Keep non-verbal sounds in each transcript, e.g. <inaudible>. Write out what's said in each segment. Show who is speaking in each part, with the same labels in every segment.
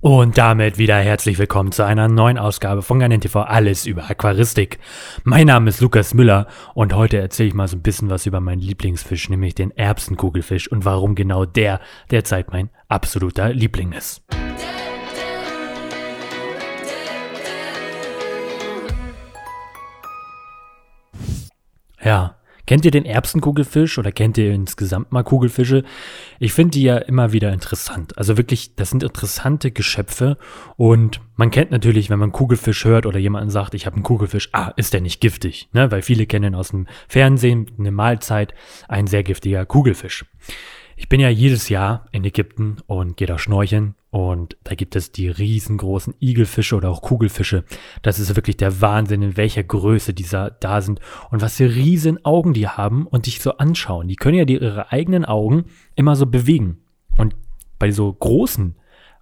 Speaker 1: Und damit wieder herzlich willkommen zu einer neuen Ausgabe von Garnen TV Alles über Aquaristik. Mein Name ist Lukas Müller und heute erzähle ich mal so ein bisschen was über meinen Lieblingsfisch, nämlich den Erbsenkugelfisch und warum genau der derzeit mein absoluter Liebling ist. Ja, Kennt ihr den Erbsenkugelfisch oder kennt ihr insgesamt mal Kugelfische? Ich finde die ja immer wieder interessant. Also wirklich, das sind interessante Geschöpfe und man kennt natürlich, wenn man Kugelfisch hört oder jemanden sagt, ich habe einen Kugelfisch, ah, ist der nicht giftig, ne? Weil viele kennen aus dem Fernsehen eine Mahlzeit ein sehr giftiger Kugelfisch. Ich bin ja jedes Jahr in Ägypten und gehe da schnorcheln und da gibt es die riesengroßen Igelfische oder auch Kugelfische. Das ist wirklich der Wahnsinn, in welcher Größe dieser da sind und was für riesen Augen die haben und dich so anschauen. Die können ja die, ihre eigenen Augen immer so bewegen. Und bei so großen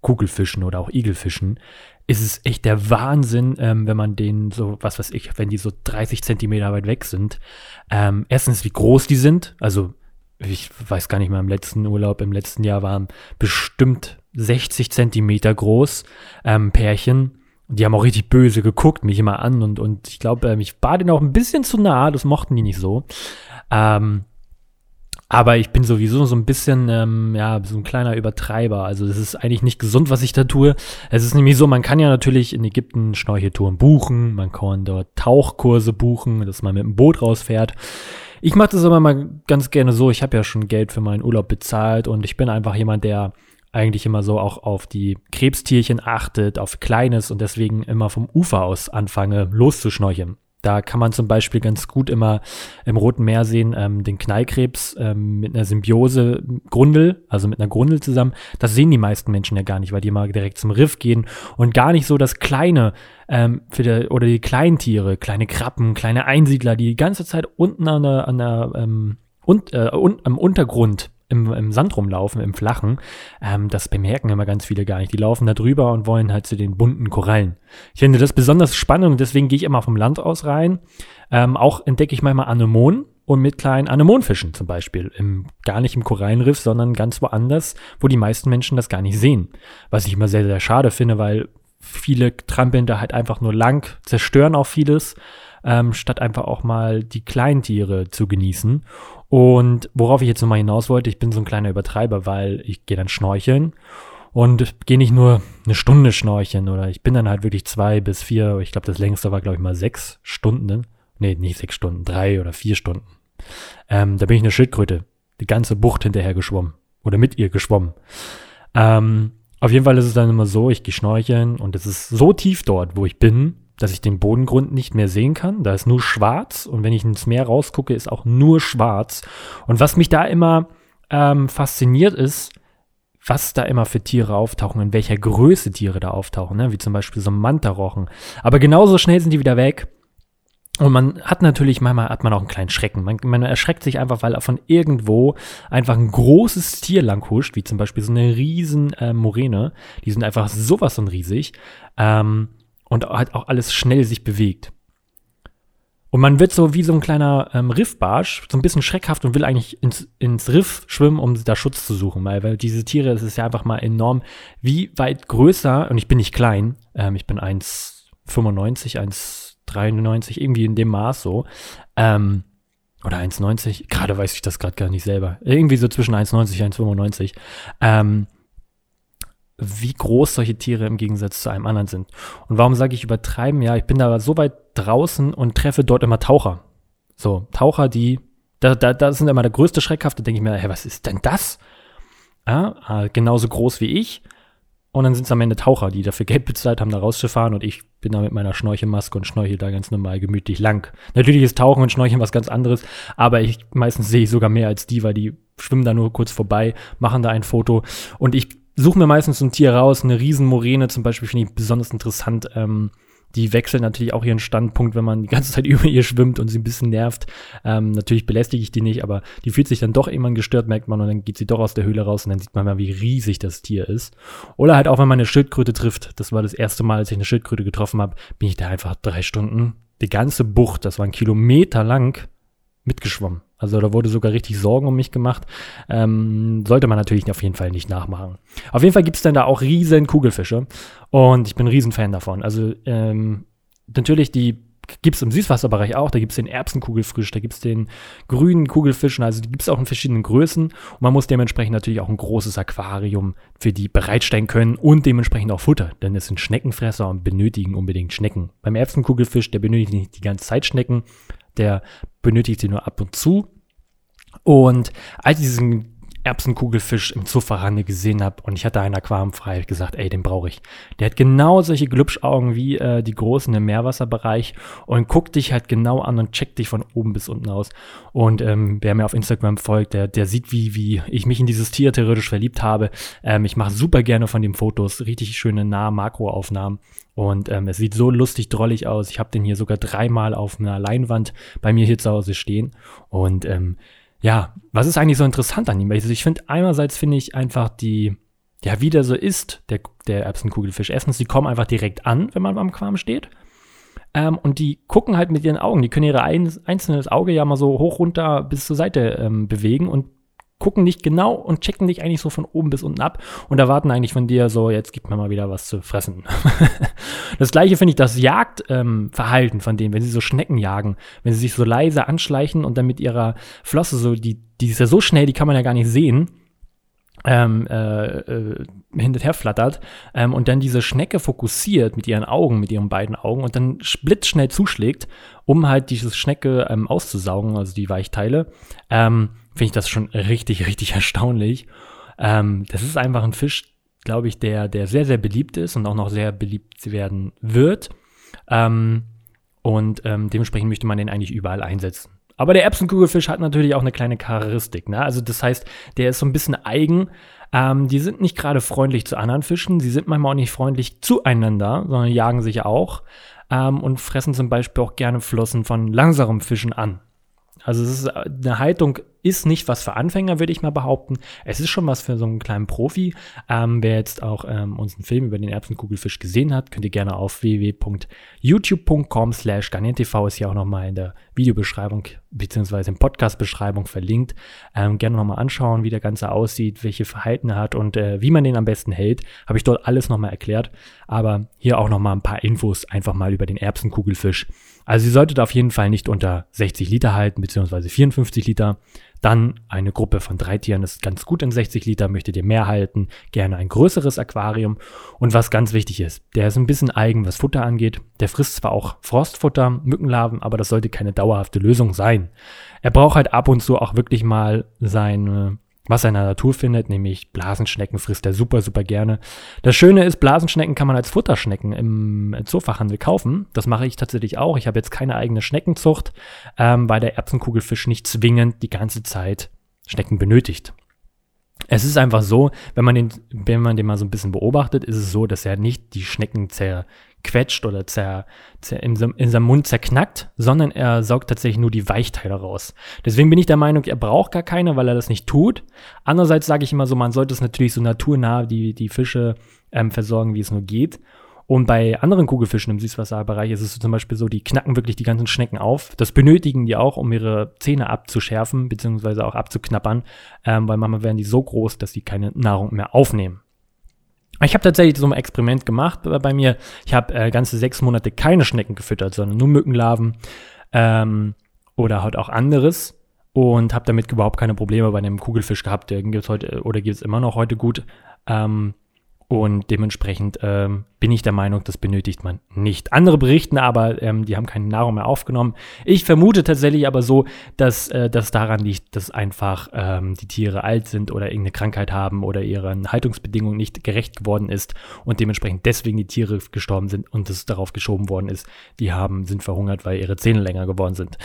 Speaker 1: Kugelfischen oder auch Igelfischen ist es echt der Wahnsinn, ähm, wenn man den so, was weiß ich, wenn die so 30 Zentimeter weit weg sind. Ähm, erstens, wie groß die sind. Also ich weiß gar nicht mehr, im letzten Urlaub, im letzten Jahr waren bestimmt 60 Zentimeter groß, ähm, Pärchen. Die haben auch richtig böse geguckt, mich immer an und, und ich glaube, ähm, ich war denen auch ein bisschen zu nah, das mochten die nicht so. Ähm, aber ich bin sowieso so ein bisschen, ähm, ja, so ein kleiner Übertreiber. Also es ist eigentlich nicht gesund, was ich da tue. Es ist nämlich so, man kann ja natürlich in Ägypten Schnorcheltouren buchen, man kann dort Tauchkurse buchen, dass man mit dem Boot rausfährt. Ich mache das aber mal ganz gerne so. Ich habe ja schon Geld für meinen Urlaub bezahlt und ich bin einfach jemand, der eigentlich immer so auch auf die Krebstierchen achtet, auf Kleines und deswegen immer vom Ufer aus anfange loszuschnorcheln. Da kann man zum Beispiel ganz gut immer im Roten Meer sehen, ähm, den Knallkrebs ähm, mit einer Symbiose Grundel, also mit einer Grundel zusammen. Das sehen die meisten Menschen ja gar nicht, weil die mal direkt zum Riff gehen und gar nicht so das Kleine ähm, für der, oder die kleinen Tiere, kleine Krabben, kleine Einsiedler, die die ganze Zeit unten an der, an der ähm, und, äh, un, am Untergrund im, im Sand rumlaufen, im Flachen, ähm, das bemerken immer ganz viele gar nicht. Die laufen da drüber und wollen halt zu den bunten Korallen. Ich finde das besonders spannend und deswegen gehe ich immer vom Land aus rein. Ähm, auch entdecke ich manchmal Anemonen und mit kleinen Anemonenfischen zum Beispiel. Im, gar nicht im Korallenriff, sondern ganz woanders, wo die meisten Menschen das gar nicht sehen. Was ich immer sehr, sehr schade finde, weil viele trampeln da halt einfach nur lang, zerstören auch vieles, ähm, statt einfach auch mal die kleinen Tiere zu genießen. Und worauf ich jetzt nochmal hinaus wollte, ich bin so ein kleiner Übertreiber, weil ich gehe dann schnorcheln und gehe nicht nur eine Stunde schnorcheln oder ich bin dann halt wirklich zwei bis vier, ich glaube das längste war glaube ich mal sechs Stunden, ne? nee nicht sechs Stunden, drei oder vier Stunden. Ähm, da bin ich eine Schildkröte, die ganze Bucht hinterher geschwommen oder mit ihr geschwommen. Ähm, auf jeden Fall ist es dann immer so, ich gehe schnorcheln und es ist so tief dort, wo ich bin, dass ich den Bodengrund nicht mehr sehen kann. Da ist nur schwarz und wenn ich ins Meer rausgucke, ist auch nur schwarz. Und was mich da immer ähm, fasziniert ist, was da immer für Tiere auftauchen, in welcher Größe Tiere da auftauchen, ne? wie zum Beispiel so Mantarochen. Aber genauso schnell sind die wieder weg. Und man hat natürlich, manchmal hat man auch einen kleinen Schrecken. Man, man erschreckt sich einfach, weil von irgendwo einfach ein großes Tier lang huscht, wie zum Beispiel so eine riesen äh, Moräne. Die sind einfach sowas von riesig. Ähm, und halt auch alles schnell sich bewegt. Und man wird so wie so ein kleiner ähm, Riffbarsch, so ein bisschen schreckhaft und will eigentlich ins, ins Riff schwimmen, um da Schutz zu suchen. Weil, weil diese Tiere, es ist ja einfach mal enorm, wie weit größer, und ich bin nicht klein, ähm, ich bin 1,95, 1,93, irgendwie in dem Maß so. Ähm, oder 1,90, gerade weiß ich das gerade gar nicht selber. Irgendwie so zwischen 1,90 und 1,95. Ähm, wie groß solche Tiere im Gegensatz zu einem anderen sind. Und warum sage ich übertreiben? Ja, ich bin da so weit draußen und treffe dort immer Taucher. So, Taucher, die, da, da, da sind immer der größte Schreckhaft. Da denke ich mir, hey, was ist denn das? Ja, ah, genauso groß wie ich. Und dann sind es am Ende Taucher, die dafür Geld bezahlt haben, da rauszufahren und ich bin da mit meiner Schnorchelmaske und schnorchel da ganz normal gemütlich lang. Natürlich ist Tauchen und Schnorcheln was ganz anderes, aber ich meistens sehe ich sogar mehr als die, weil die schwimmen da nur kurz vorbei, machen da ein Foto und ich suche mir meistens ein Tier raus, eine Riesenmoräne zum Beispiel finde ich besonders interessant. Ähm, die wechseln natürlich auch ihren Standpunkt, wenn man die ganze Zeit <laughs> über ihr schwimmt und sie ein bisschen nervt. Ähm, natürlich belästige ich die nicht, aber die fühlt sich dann doch irgendwann gestört, merkt man, und dann geht sie doch aus der Höhle raus und dann sieht man mal, wie riesig das Tier ist. Oder halt auch, wenn man eine Schildkröte trifft. Das war das erste Mal, als ich eine Schildkröte getroffen habe, bin ich da einfach drei Stunden, die ganze Bucht, das war ein Kilometer lang, mitgeschwommen. Also da wurde sogar richtig Sorgen um mich gemacht. Ähm, sollte man natürlich auf jeden Fall nicht nachmachen. Auf jeden Fall gibt es dann da auch riesen Kugelfische und ich bin ein riesen Fan davon. Also ähm, natürlich die gibt es im Süßwasserbereich auch. Da gibt es den Erbsenkugelfisch, da gibt es den grünen Kugelfischen. Also die gibt es auch in verschiedenen Größen. Und man muss dementsprechend natürlich auch ein großes Aquarium für die bereitstellen können und dementsprechend auch Futter. Denn es sind Schneckenfresser und benötigen unbedingt Schnecken. Beim Erbsenkugelfisch, der benötigt nicht die ganze Zeit Schnecken. Der benötigt sie nur ab und zu. Und als diesen Erbsenkugelfisch im Zoofachhandel gesehen habe und ich hatte ein Aquarium frei, habe gesagt, ey, den brauche ich. Der hat genau solche Glubschaugen wie äh, die großen im Meerwasserbereich und guckt dich halt genau an und checkt dich von oben bis unten aus. Und ähm, wer mir auf Instagram folgt, der, der sieht, wie, wie ich mich in dieses Tier theoretisch verliebt habe. Ähm, ich mache super gerne von den Fotos, richtig schöne Nah-Makroaufnahmen. Und ähm, es sieht so lustig drollig aus. Ich habe den hier sogar dreimal auf einer Leinwand bei mir hier zu Hause stehen. Und ähm, ja, was ist eigentlich so interessant an ihm? Also ich finde, einerseits finde ich einfach die, ja, wie der so ist, der, der Erbsenkugelfisch. Erstens, die kommen einfach direkt an, wenn man am Quam steht. Ähm, und die gucken halt mit ihren Augen. Die können ihre ein, einzelnes Auge ja mal so hoch runter bis zur Seite ähm, bewegen und gucken nicht genau und checken dich eigentlich so von oben bis unten ab und erwarten eigentlich von dir so, jetzt gib mir mal wieder was zu fressen. <laughs> das gleiche finde ich das Jagdverhalten ähm, von denen, wenn sie so Schnecken jagen, wenn sie sich so leise anschleichen und dann mit ihrer Flosse so, die, die ist ja so schnell, die kann man ja gar nicht sehen, ähm, äh, äh, hinterher flattert ähm, und dann diese Schnecke fokussiert mit ihren Augen, mit ihren beiden Augen und dann blitzschnell zuschlägt, um halt diese Schnecke ähm, auszusaugen, also die Weichteile. Ähm, finde ich das schon richtig, richtig <laughs> erstaunlich. Ähm, das ist einfach ein Fisch, glaube ich, der, der sehr, sehr beliebt ist und auch noch sehr beliebt werden wird. Ähm, und ähm, dementsprechend möchte man den eigentlich überall einsetzen. Aber der Erbsenkugelfisch hat natürlich auch eine kleine Charakteristik. Ne? Also das heißt, der ist so ein bisschen eigen. Ähm, die sind nicht gerade freundlich zu anderen Fischen. Sie sind manchmal auch nicht freundlich zueinander, sondern jagen sich auch ähm, und fressen zum Beispiel auch gerne Flossen von langsamen Fischen an. Also es ist eine Haltung ist nicht was für Anfänger, würde ich mal behaupten. Es ist schon was für so einen kleinen Profi. Ähm, wer jetzt auch ähm, unseren Film über den Erbsenkugelfisch gesehen hat, könnt ihr gerne auf www.youtube.com slash TV ist ja auch nochmal in der Videobeschreibung beziehungsweise in Podcast-Beschreibung verlinkt. Ähm, gerne nochmal anschauen, wie der Ganze aussieht, welche Verhalten er hat und äh, wie man den am besten hält. Habe ich dort alles nochmal erklärt. Aber hier auch nochmal ein paar Infos einfach mal über den Erbsenkugelfisch. Also ihr solltet auf jeden Fall nicht unter 60 Liter halten, beziehungsweise 54 Liter. Dann eine Gruppe von drei Tieren ist ganz gut in 60 Liter. Möchtet ihr mehr halten, gerne ein größeres Aquarium. Und was ganz wichtig ist, der ist ein bisschen eigen, was Futter angeht. Der frisst zwar auch Frostfutter, Mückenlarven, aber das sollte keine dauerhafte Lösung sein. Er braucht halt ab und zu auch wirklich mal seine was er in der Natur findet, nämlich Blasenschnecken frisst er super, super gerne. Das Schöne ist, Blasenschnecken kann man als Futterschnecken im Zoofachhandel kaufen. Das mache ich tatsächlich auch. Ich habe jetzt keine eigene Schneckenzucht, ähm, weil der Erbsenkugelfisch nicht zwingend die ganze Zeit Schnecken benötigt. Es ist einfach so, wenn man den, wenn man den mal so ein bisschen beobachtet, ist es so, dass er nicht die Schnecken zer, quetscht oder zer, zer, in, in seinem Mund zerknackt, sondern er saugt tatsächlich nur die Weichteile raus. Deswegen bin ich der Meinung, er braucht gar keine, weil er das nicht tut. Andererseits sage ich immer so, man sollte es natürlich so naturnah die, die Fische ähm, versorgen, wie es nur geht. Und bei anderen Kugelfischen im Süßwasserbereich ist es zum Beispiel so, die knacken wirklich die ganzen Schnecken auf. Das benötigen die auch, um ihre Zähne abzuschärfen, beziehungsweise auch abzuknappern, ähm, weil manchmal werden die so groß, dass sie keine Nahrung mehr aufnehmen. Ich habe tatsächlich so ein Experiment gemacht bei mir. Ich habe äh, ganze sechs Monate keine Schnecken gefüttert, sondern nur Mückenlarven ähm, oder halt auch anderes und habe damit überhaupt keine Probleme bei dem Kugelfisch gehabt. Der gibt heute oder gibt es immer noch heute gut. Ähm, und dementsprechend ähm, bin ich der Meinung, das benötigt man nicht. Andere berichten aber, ähm, die haben keine Nahrung mehr aufgenommen. Ich vermute tatsächlich aber so, dass äh, das daran liegt, dass einfach ähm, die Tiere alt sind oder irgendeine Krankheit haben oder ihren Haltungsbedingungen nicht gerecht geworden ist und dementsprechend deswegen die Tiere gestorben sind und es darauf geschoben worden ist. Die haben, sind verhungert, weil ihre Zähne länger geworden sind.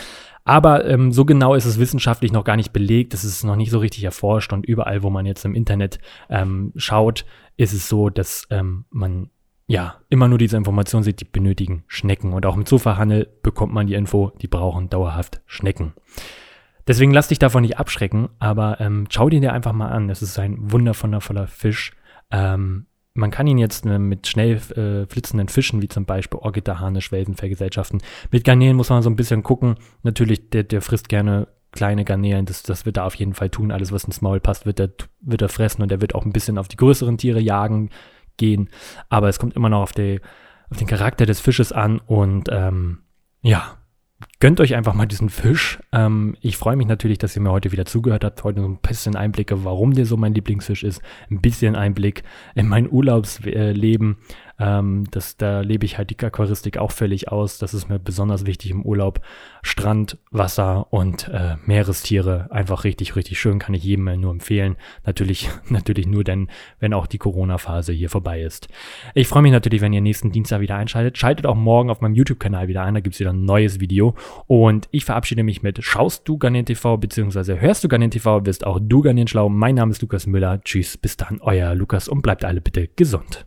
Speaker 1: Aber ähm, so genau ist es wissenschaftlich noch gar nicht belegt. Es ist noch nicht so richtig erforscht und überall, wo man jetzt im Internet ähm, schaut, ist es so, dass ähm, man ja immer nur diese Information sieht, die benötigen Schnecken. Und auch im Zooverhandel bekommt man die Info, die brauchen dauerhaft Schnecken. Deswegen lass dich davon nicht abschrecken, aber ähm, schau dir dir einfach mal an. Es ist ein wundervoller Fisch. Ähm, man kann ihn jetzt äh, mit schnell äh, flitzenden Fischen, wie zum Beispiel Orgitterhahne, Schwelsen vergesellschaften. Mit Garnelen muss man so ein bisschen gucken. Natürlich, der, der frisst gerne kleine Garnelen, das, das wird er auf jeden Fall tun. Alles, was ins Maul passt, wird er, wird er fressen und er wird auch ein bisschen auf die größeren Tiere jagen gehen. Aber es kommt immer noch auf, die, auf den Charakter des Fisches an und ähm, ja, gönnt euch einfach mal diesen Fisch. Ähm, ich freue mich natürlich, dass ihr mir heute wieder zugehört habt. Heute so ein bisschen Einblicke, warum der so mein Lieblingsfisch ist. Ein bisschen Einblick in mein Urlaubsleben. Ähm, das, da lebe ich halt die Aquaristik auch völlig aus. Das ist mir besonders wichtig im Urlaub. Strand, Wasser und äh, Meerestiere. Einfach richtig, richtig schön. Kann ich jedem nur empfehlen. Natürlich, <laughs> natürlich nur denn, wenn auch die Corona-Phase hier vorbei ist. Ich freue mich natürlich, wenn ihr nächsten Dienstag wieder einschaltet. Schaltet auch morgen auf meinem YouTube-Kanal wieder ein. Da gibt es wieder ein neues Video. Und ich verabschiede mich mit Schaust du Garnier TV, beziehungsweise hörst du Garnier TV, wirst auch du Garnier schlau. Mein Name ist Lukas Müller. Tschüss, bis dann, euer Lukas und bleibt alle bitte gesund.